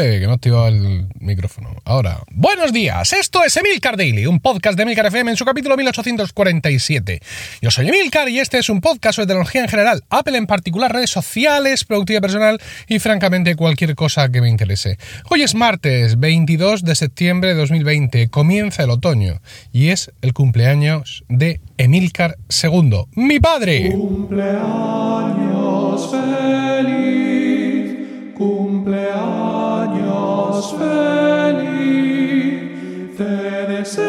Que no activado el micrófono. Ahora, buenos días. Esto es Emilcar Daily, un podcast de Emilcar FM en su capítulo 1847. Yo soy Emilcar y este es un podcast sobre tecnología en general, Apple en particular, redes sociales, productividad personal y francamente cualquier cosa que me interese. Hoy es martes 22 de septiembre de 2020, comienza el otoño y es el cumpleaños de Emilcar II, mi padre. Cumpleaños feliz, feliz, te deseamos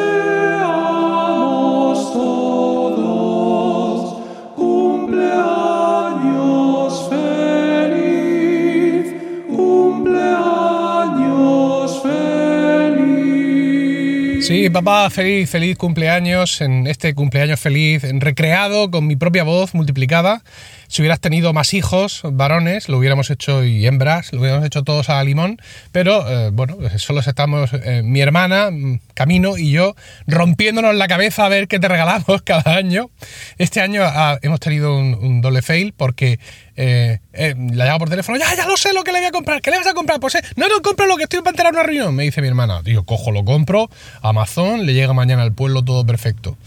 todos. Cumpleaños feliz, cumpleaños feliz. Sí, papá, feliz, feliz cumpleaños en este cumpleaños feliz, en recreado con mi propia voz multiplicada. Si hubieras tenido más hijos, varones, lo hubiéramos hecho y hembras, lo hubiéramos hecho todos a limón, pero eh, bueno, solo estamos eh, mi hermana, mm, Camino y yo rompiéndonos la cabeza a ver qué te regalamos cada año. Este año ah, hemos tenido un, doble fail porque eh, la llamo por teléfono, ya, ya lo sé lo que le voy a comprar, ¿qué le vas a comprar? Pues no, no, compro lo que estoy para enterar una reunión, me dice mi hermana. Digo, cojo, lo compro, Amazon, le llega mañana al pueblo todo perfecto.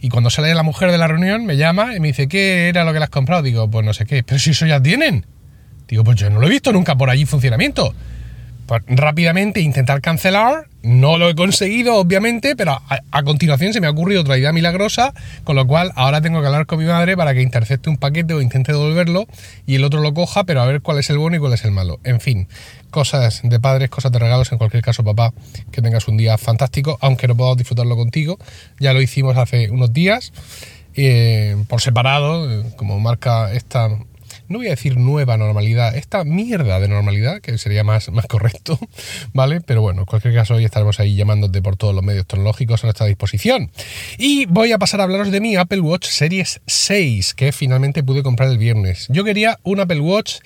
Y cuando sale la mujer de la reunión, me llama y me dice, ¿qué era lo que le has comprado? Digo, pues no sé qué, pero si eso ya tienen. Digo, pues yo no lo he visto nunca por allí en funcionamiento. Pues rápidamente intentar cancelar, no lo he conseguido, obviamente, pero a, continuación se me ha ocurrido otra idea milagrosa, con lo cual ahora tengo que hablar con mi madre para que intercepte un paquete o intente devolverlo y el otro lo coja, pero a ver cuál es el bueno y cuál es el malo. En fin, cosas de padres, cosas de regalos, en cualquier caso, papá, que tengas un día fantástico, aunque no podamos disfrutarlo contigo. Ya lo hicimos hace unos días, eh, por separado, eh, como marca esta no voy a decir nueva normalidad, esta mierda de normalidad, que sería más, más correcto, ¿vale? Pero bueno, en cualquier caso, hoy estaremos ahí llamándote por todos los medios tecnológicos a nuestra disposición. Y voy a pasar a hablaros de mi Apple Watch Series 6, que finalmente pude comprar el viernes. Yo quería un Apple Watch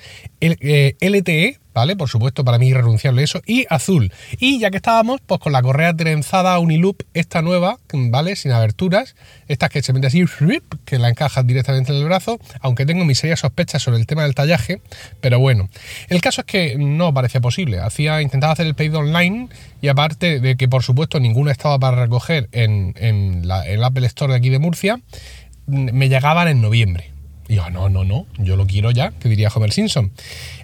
eh, LTE, Por supuesto, para mí irrenunciable eso, y azul. Y ya que estábamos, pues con la correa trenzada Uniloop, esta nueva, ¿vale? Sin aberturas, estas que se mete así, que la encajas directamente en el brazo, aunque tengo mis serias sospechas sobre el tema del tallaje, pero bueno. El caso es que no parecía posible. Hacía, intentaba hacer el pedido online y aparte de que, por supuesto, ninguna estaba para recoger en, en la, el Apple Store de aquí de Murcia, me llegaban en noviembre. Y yo, no, no, no, yo lo quiero ya, que diría Homer Simpson.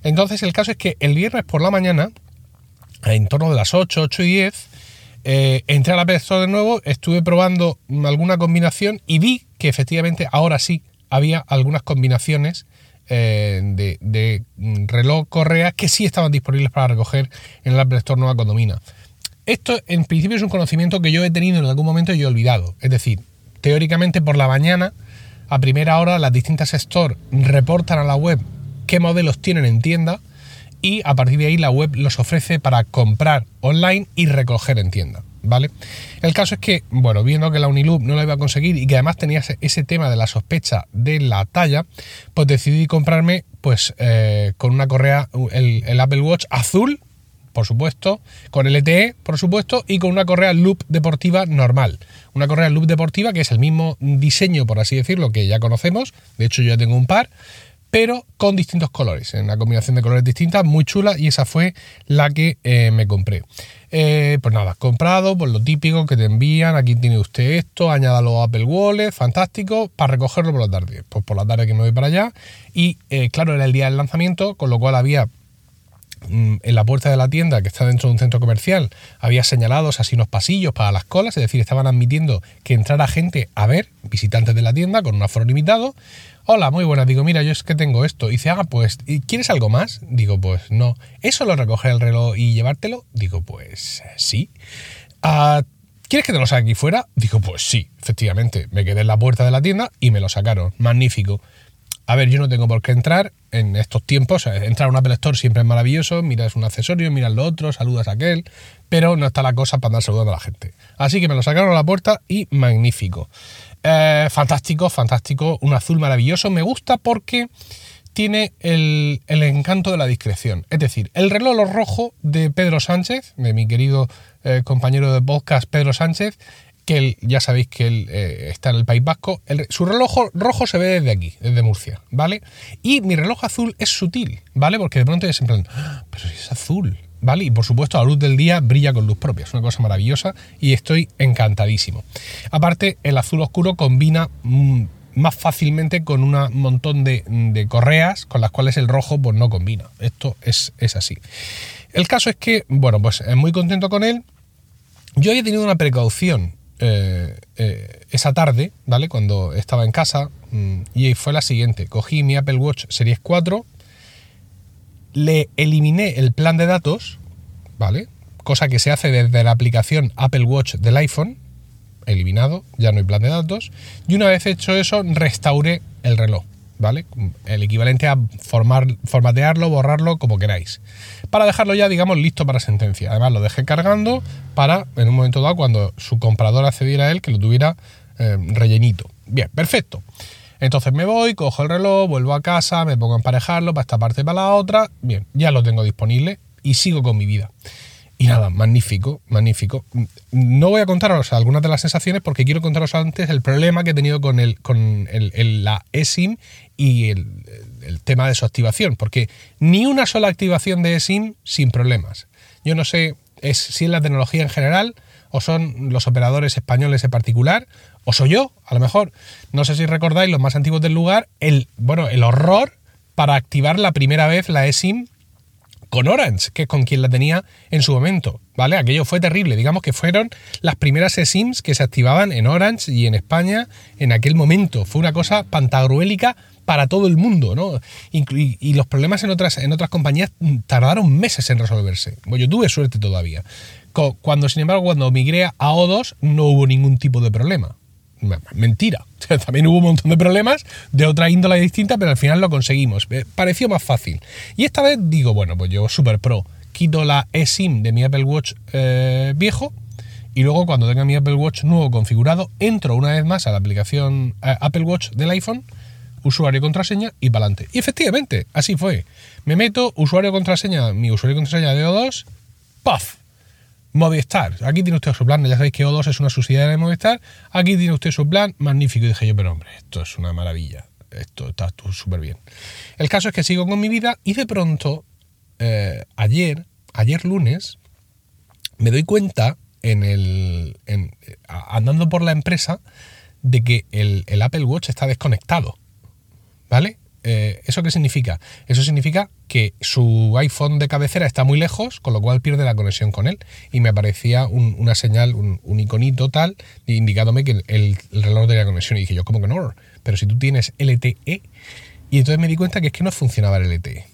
Entonces el caso es que el viernes por la mañana, en torno de las 8, 8 y 10, eh, entré a la Store de nuevo, estuve probando alguna combinación y vi que efectivamente ahora sí había algunas combinaciones eh, de, reloj correa que sí estaban disponibles para recoger en el Apple Store Nueva Condomina. Esto en principio es un conocimiento que yo he tenido en algún momento y he olvidado. Es decir, teóricamente por la mañana a primera hora las distintas stores reportan a la web qué modelos tienen en tienda y a partir de ahí la web los ofrece para comprar online y recoger en tienda. ¿Vale? El caso es que, bueno, viendo que la Uniloop no la iba a conseguir y que además tenía ese tema de la sospecha de la talla, pues decidí comprarme, pues, eh, con una correa, el, el Apple Watch azul, por supuesto, con LTE, por supuesto, y con una correa loop deportiva normal. Una correa loop deportiva que es el mismo diseño, por así decirlo, que ya conocemos. De hecho, yo ya tengo un par, pero con distintos colores, en una combinación de colores distintas, muy chula, y esa fue la que eh, me compré. Eh, pues nada, comprado, pues lo típico que te envían, aquí tiene usted esto, añádalo a Apple Wallet, fantástico, para recogerlo por la tarde. Pues por la tarde que me voy para allá, y eh, claro, era el día del lanzamiento, con lo cual había en la puerta de la tienda que está dentro de un centro comercial había señalados así unos pasillos para las colas, es decir, estaban admitiendo que entrara gente a ver, visitantes de la tienda con un aforo limitado. Hola, muy buenas. Digo, mira, yo es que tengo esto. Y dice, ah, pues, ¿quieres algo más? Digo, pues no. ¿Eso lo recoger el reloj y llevártelo? Digo, pues sí. Ah, ¿Quieres que te lo saque aquí fuera? Digo, pues sí, efectivamente. Me quedé en la puerta de la tienda y me lo sacaron. Magnífico. A ver, yo no tengo por qué entrar en estos tiempos. Entrar a un Apple siempre es maravilloso. Miras un accesorio, miras lo otro, saludas a aquel. Pero no está la cosa para andar saludando a la gente. Así que me lo sacaron a la puerta y magnífico. Eh, fantástico, fantástico. Un azul maravilloso. Me gusta porque tiene el, el, encanto de la discreción. Es decir, el reloj rojo de Pedro Sánchez, de mi querido eh, compañero de podcast Pedro Sánchez, que él, ya sabéis que él eh, está en el País Vasco. Su reloj rojo se ve desde aquí, desde Murcia, ¿vale? Y mi reloj azul es sutil, ¿vale? Porque de pronto es en plan, ¡Ah! pero si es azul. ¿vale? Y por supuesto, la luz del día brilla con luz propia. Es una cosa maravillosa y estoy encantadísimo. Aparte, el azul oscuro combina mm, más fácilmente con un montón de, de, correas con las cuales el rojo pues, no combina. Esto es, es así. El caso es que, bueno, pues muy contento con él. Yo he tenido una precaución eh, eh, esa tarde, ¿vale? Cuando estaba en casa, mm, y fue la siguiente. Cogí mi Apple Watch Series 4, le eliminé el plan de datos, ¿vale? Cosa que se hace desde la aplicación Apple Watch del iPhone, eliminado, ya no hay plan de datos, y una vez hecho eso, restauré el reloj. ¿Vale? El equivalente a formar, formatearlo, borrarlo, como queráis. Para dejarlo ya, digamos, listo para sentencia. Además, lo dejé cargando para, en un momento dado, cuando su comprador accediera a él, que lo tuviera eh, rellenito. Bien, perfecto. Entonces me voy, cojo el reloj, vuelvo a casa, me pongo a emparejarlo para esta parte para la otra. Bien, ya lo tengo disponible y sigo con mi vida. Y nada, magnífico, magnífico. No voy a contaros algunas de las sensaciones porque quiero contaros antes el problema que he tenido con, el, con el, la eSIM y el, tema de su activación, porque ni una sola activación de eSIM sin problemas. Yo no sé si es la tecnología en general o son los operadores españoles en particular, o soy yo, a lo mejor. No sé si recordáis los más antiguos del lugar, el, bueno, el horror para activar la primera vez la eSIM con Orange, que es con quien la tenía en su momento, ¿vale? Aquello fue terrible, digamos que fueron las primeras eSIMs que se activaban en Orange y en España en aquel momento. Fue una cosa pantagruélica para todo el mundo, ¿no? Y, los problemas en otras, en otras compañías tardaron meses en resolverse. Bueno, yo tuve suerte todavía. Cuando, sin embargo, cuando migré a O2 no hubo ningún tipo de problema mentira. También hubo un montón de problemas de otra índole distinta, pero al final lo conseguimos. Pareció más fácil. Y esta vez digo, bueno, pues yo super pro, quito la eSIM de mi Apple Watch eh, viejo y luego cuando tenga mi Apple Watch nuevo configurado, entro una vez más a la aplicación eh, Apple Watch del iPhone, usuario y contraseña y para adelante. Y efectivamente, así fue. Me meto, usuario contraseña, mi usuario y contraseña de O2, ¡puff! Movistar, aquí tiene usted su plan, ya sabéis que O2 es una subsidiaria de Movistar, aquí tiene usted su plan, magnífico. Y dije yo, pero hombre, esto es una maravilla, esto está súper bien. El caso es que sigo con mi vida y de pronto, eh, ayer, ayer lunes, me doy cuenta en el, andando por la empresa de que el, el Apple Watch está desconectado, ¿vale? Eh, ¿Eso qué significa? Eso significa que su iPhone de cabecera está muy lejos, con lo cual pierde la conexión con él. Y me aparecía una señal, un, iconito tal, indicándome que el, reloj tenía conexión. Y dije yo, ¿cómo que no? Pero si tú tienes LTE. Y entonces me di cuenta que es que no funcionaba el LTE.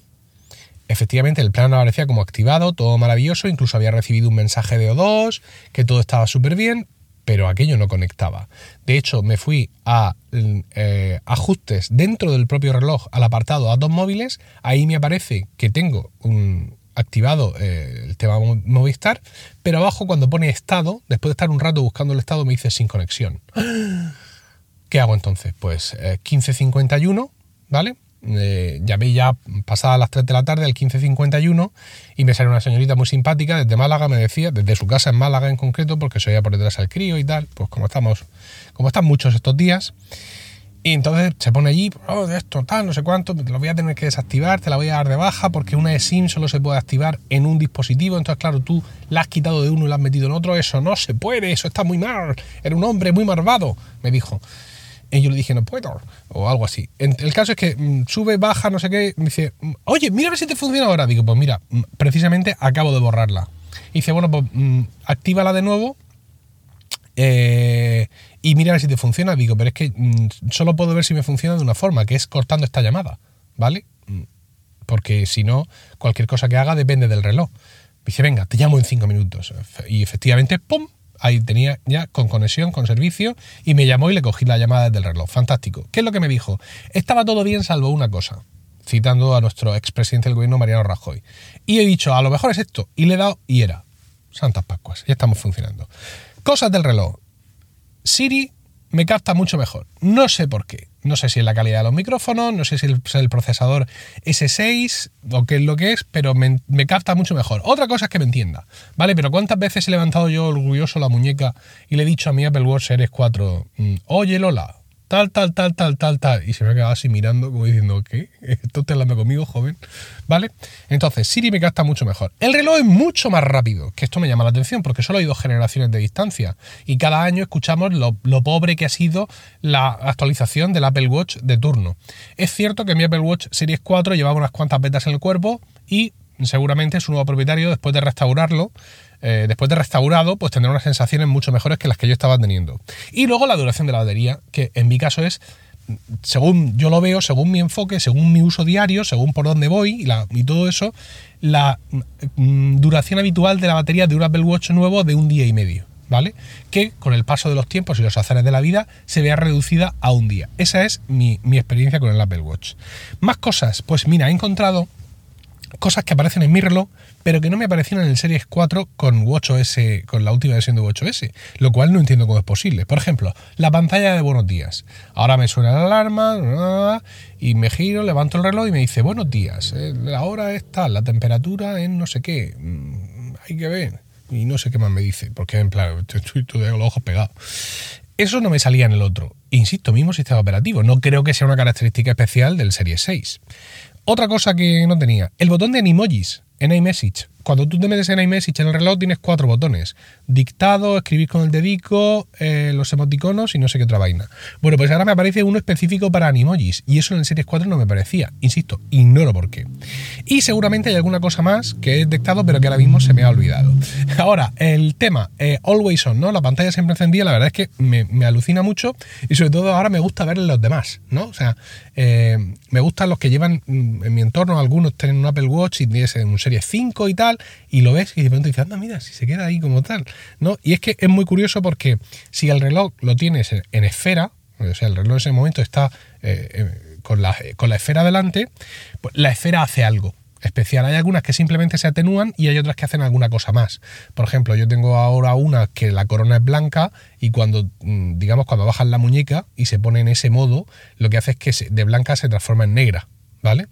Efectivamente, el plan aparecía como activado, todo maravilloso, incluso había recibido un mensaje de O2, que todo estaba súper bien, pero aquello no conectaba. De hecho, me fui a eh, ajustes dentro del propio reloj al apartado datos móviles, ahí me aparece que tengo un, activado eh, el tema Movistar, pero abajo cuando pone estado, después de estar un rato buscando el estado, me dice sin conexión. ¿Qué hago entonces? Pues 1551, eh, ¿vale? Eh, llamé ya pasada las 3 de la tarde, al 1551, y me salió una señorita muy simpática desde Málaga, me decía, desde su casa en Málaga en concreto, porque se oía por detrás al crío y tal, pues como estamos, como están muchos estos días. Y entonces se pone allí, oh, esto, tal, no sé cuánto, te lo voy a tener que desactivar, te la voy a dar de baja, porque una eSIM solo se puede activar en un dispositivo. Entonces, claro, tú la has quitado de uno y la has metido en otro, eso no se puede, eso está muy mal, era un hombre muy malvado, me dijo. Y yo le dije, no puedo, o algo así. El caso es que mm, sube, baja, no sé qué, me dice, mm, oye, mira a ver si te funciona ahora. Digo, pues mira, mm, precisamente acabo de borrarla. Y dice, bueno, pues actívala de nuevo eh, y mira a ver si te funciona. Digo, pero es que solo puedo ver si me funciona de una forma, que es cortando esta llamada, ¿vale? Porque si no, cualquier cosa que haga depende del reloj. Dice, venga, te llamo en cinco minutos. Y efectivamente, ¡pum! Ahí tenía ya con conexión, con servicio, y me llamó y le cogí la llamada desde el reloj. Fantástico. ¿Qué es lo que me dijo? Estaba todo bien salvo una cosa, citando a nuestro expresidente del gobierno, Mariano Rajoy. Y he dicho, a lo mejor es esto, y le he dado y era. Santas Pascuas, ya estamos funcionando. Cosas del reloj. Siri me capta mucho mejor. No sé por qué. No sé si es la calidad de los micrófonos, no sé si es el procesador S6 o qué es lo que es, pero me, capta mucho mejor. Otra cosa es que me entienda, ¿vale? Pero ¿cuántas veces he levantado yo orgulloso la muñeca y le he dicho a mi Apple Watch Series 4, mm, oye Lola, tal, tal, tal, tal, tal, tal. Y se me ha quedado así mirando, como diciendo, ¿qué? ¿Esto te hablando conmigo, joven? ¿Vale? Entonces, Siri me capta mucho mejor. El reloj es mucho más rápido, que esto me llama la atención, porque solo hay dos generaciones de distancia. Y cada año escuchamos lo, lo pobre que ha sido la actualización del Apple Watch de turno. Es cierto que mi Apple Watch Series 4 llevaba unas cuantas betas en el cuerpo y seguramente su nuevo propietario, después de restaurarlo, eh, después de restaurado, pues tendrá unas sensaciones mucho mejores que las que yo estaba teniendo. Y luego la duración de la batería, que en mi caso es, según yo lo veo, según mi enfoque, según mi uso diario, según por dónde voy y, todo eso, la mm, duración habitual de la batería de un Apple Watch nuevo de un día y medio. ¿Vale? Que con el paso de los tiempos y los azares de la vida se vea reducida a un día. Esa es mi, mi experiencia con el Apple Watch. Más cosas, pues mira, he encontrado cosas que aparecen en mi reloj, pero que no me aparecieron en el Series 4 con WatchOS, con la última versión de WatchOS, lo cual no entiendo cómo es posible. Por ejemplo, la pantalla de buenos días. Ahora me suena la alarma y me giro, levanto el reloj y me dice buenos días. eh, La hora es tal, la temperatura es no sé qué. mm, Hay que ver. Y no sé qué más me dice, porque en plan, estoy con los ojos pegados. Eso no me salía en el otro. Insisto, mismo sistema operativo. No creo que sea una característica especial del Series 6. Otra cosa que no tenía, el botón de Animojis en iMessage. Cuando tú te metes en iMessage en el reloj tienes cuatro botones. Dictado, escribir con el dedico, eh, los emoticonos y no sé qué otra vaina. Bueno, pues ahora me aparece uno específico para Animojis y eso en el Series 4 no me parecía. Insisto, ignoro por qué. Y seguramente hay alguna cosa más que he detectado pero que ahora mismo se me ha olvidado. Ahora, el tema, eh, Always On, ¿no? La pantalla siempre encendida, la verdad es que me, me alucina mucho y sobre todo ahora me gusta ver los demás, ¿no? O sea, eh, me gustan los que llevan mm, en mi entorno, algunos tienen un Apple Watch y tienes un Series 5 y tal, y lo ves y de pronto dices, anda, mira, si se queda ahí como tal, ¿no? Y es que es muy curioso porque si el reloj lo tienes en, esfera, o sea, el reloj en ese momento está eh, eh, con, la, con la esfera delante, pues la esfera hace algo especial. Hay algunas que simplemente se atenúan y hay otras que hacen alguna cosa más. Por ejemplo, yo tengo ahora una que la corona es blanca y cuando, mm, digamos, cuando bajas la muñeca y se pone en ese modo, lo que hace es que de blanca se transforma en negra. ¿Vale?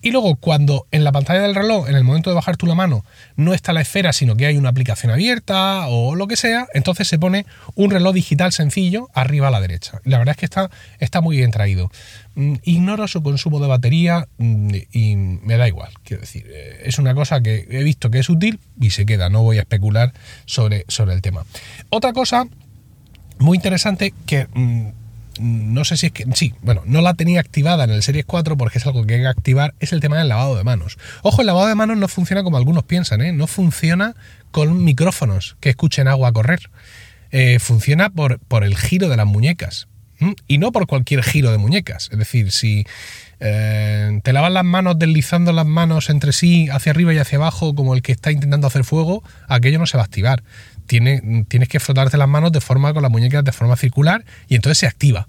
Y luego, cuando en la pantalla del reloj, en el momento de bajar tú la mano, no está la esfera, sino que hay una aplicación abierta o lo que sea, entonces se pone un reloj digital sencillo arriba a la derecha. La verdad es que está, está muy bien traído. Mm, Ignoro su consumo de batería mm, y me da igual. Quiero decir, eh, es una cosa que he visto que es útil y se queda. No voy a especular sobre, sobre el tema. Otra cosa muy interesante que mm, no sé si es que sí, bueno, no la tenía activada en el Series 4 porque es algo que hay que activar, es el tema del lavado de manos. Ojo, el lavado de manos no funciona como algunos piensan, ¿eh? no funciona con micrófonos que escuchen agua correr. Eh, funciona por, por el giro de las muñecas. Y no por cualquier giro de muñecas. Es decir, si eh, te lavas las manos deslizando las manos entre sí, hacia arriba y hacia abajo, como el que está intentando hacer fuego, aquello no se va a activar. Tiene- tienes que frotarte las manos de forma con las muñecas de forma circular y entonces se activa.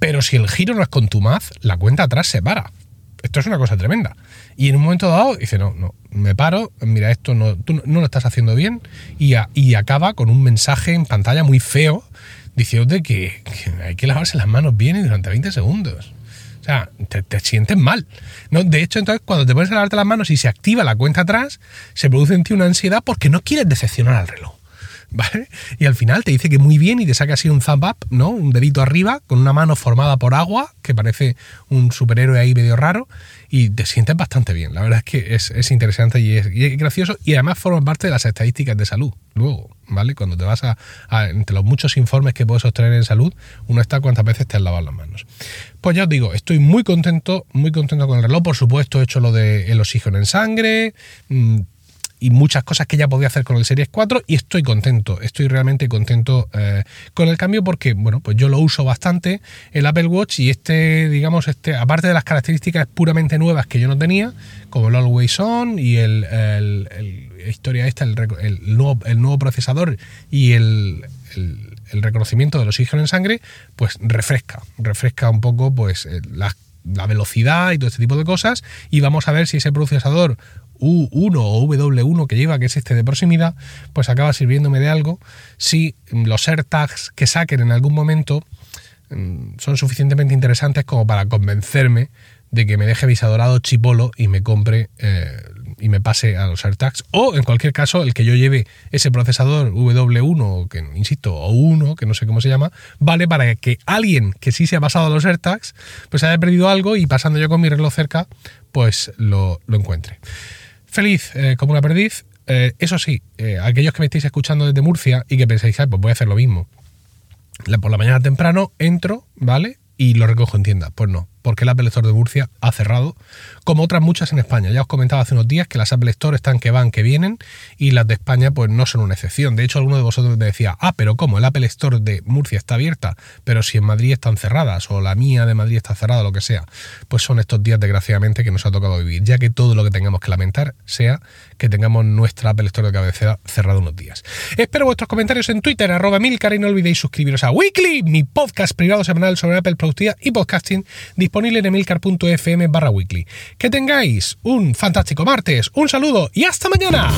Pero si el giro no es contumaz, la cuenta atrás se para. Esto es una cosa tremenda. Y en un momento dado dice, no, no, me paro, mira, esto no, tú no- lo estás haciendo bien. Y, y acaba con un mensaje en pantalla muy feo diciéndote que, hay que lavarse las manos bien y durante 20 segundos. O sea, te, te sientes mal. ¿no? De hecho, entonces, cuando te pones a lavarte las manos y se activa la cuenta atrás, se produce en ti una ansiedad porque no quieres decepcionar al reloj. ¿Vale? Y al final te dice que muy bien y te saca así un thumb up, ¿no? Un dedito arriba con una mano formada por agua, que parece un superhéroe ahí medio raro, y te sientes bastante bien. La verdad es que es, es interesante y es, gracioso y además forma parte de las estadísticas de salud. Luego, ¿vale? Cuando te vas a, entre los muchos informes que puedes obtener en salud, uno está cuántas veces te has lavado las manos. Pues ya os digo, estoy muy contento, muy contento con el reloj. Por supuesto, he hecho lo del oxígeno en sangre. mm, y muchas cosas que ya podía hacer con el Series 4 y estoy contento, estoy realmente contento eh, con el cambio porque, bueno, pues yo lo uso bastante el Apple Watch y este, digamos, este, aparte de las características puramente nuevas que yo no tenía, como el Always On y el, el- historia esta, el, el nuevo, el nuevo procesador y el, el- el reconocimiento del oxígeno en sangre, pues refresca, refresca un poco pues eh, la, velocidad y todo este tipo de cosas y vamos a ver si ese procesador U1 o W1 que lleva, que es este de proximidad, pues acaba sirviéndome de algo si los AirTags que saquen en algún momento mm, son suficientemente interesantes como para convencerme de que me deje visadorado chipolo y me compre eh, y me pase a los AirTags. O, en cualquier caso, el que yo lleve ese procesador W1, que insisto, o 1, que no sé cómo se llama, vale para que alguien que sí se ha pasado a los AirTags, pues haya perdido algo y pasando yo con mi reloj cerca, pues lo, lo encuentre. Feliz eh, como una perdiz. Eh, eso sí, eh, aquellos que me estáis escuchando desde Murcia y que pensáis, pues voy a hacer lo mismo. Por la mañana temprano entro, ¿vale? Y lo recojo en tienda. Pues no porque el Apple Store de Murcia ha cerrado, como otras muchas en España. Ya os comentaba hace unos días que las Apple Store están que van, que vienen, y las de España pues no son una excepción. De hecho, alguno de vosotros me decía, ah, pero ¿cómo? El Apple Store de Murcia está abierta, pero si en Madrid están cerradas, o la mía de Madrid está cerrada, lo que sea. Pues son estos días, desgraciadamente, que nos ha tocado vivir, ya que todo lo que tengamos que lamentar sea que tengamos nuestra Apple Store de cabecera cerrada unos días. Espero vuestros comentarios en Twitter, arroba milcar, y no olvidéis suscribiros a Weekly, mi podcast privado semanal sobre Apple Productividad y Podcasting, disponible en emilcar.fm barra weekly. Que tengáis un fantástico martes, un saludo y hasta mañana.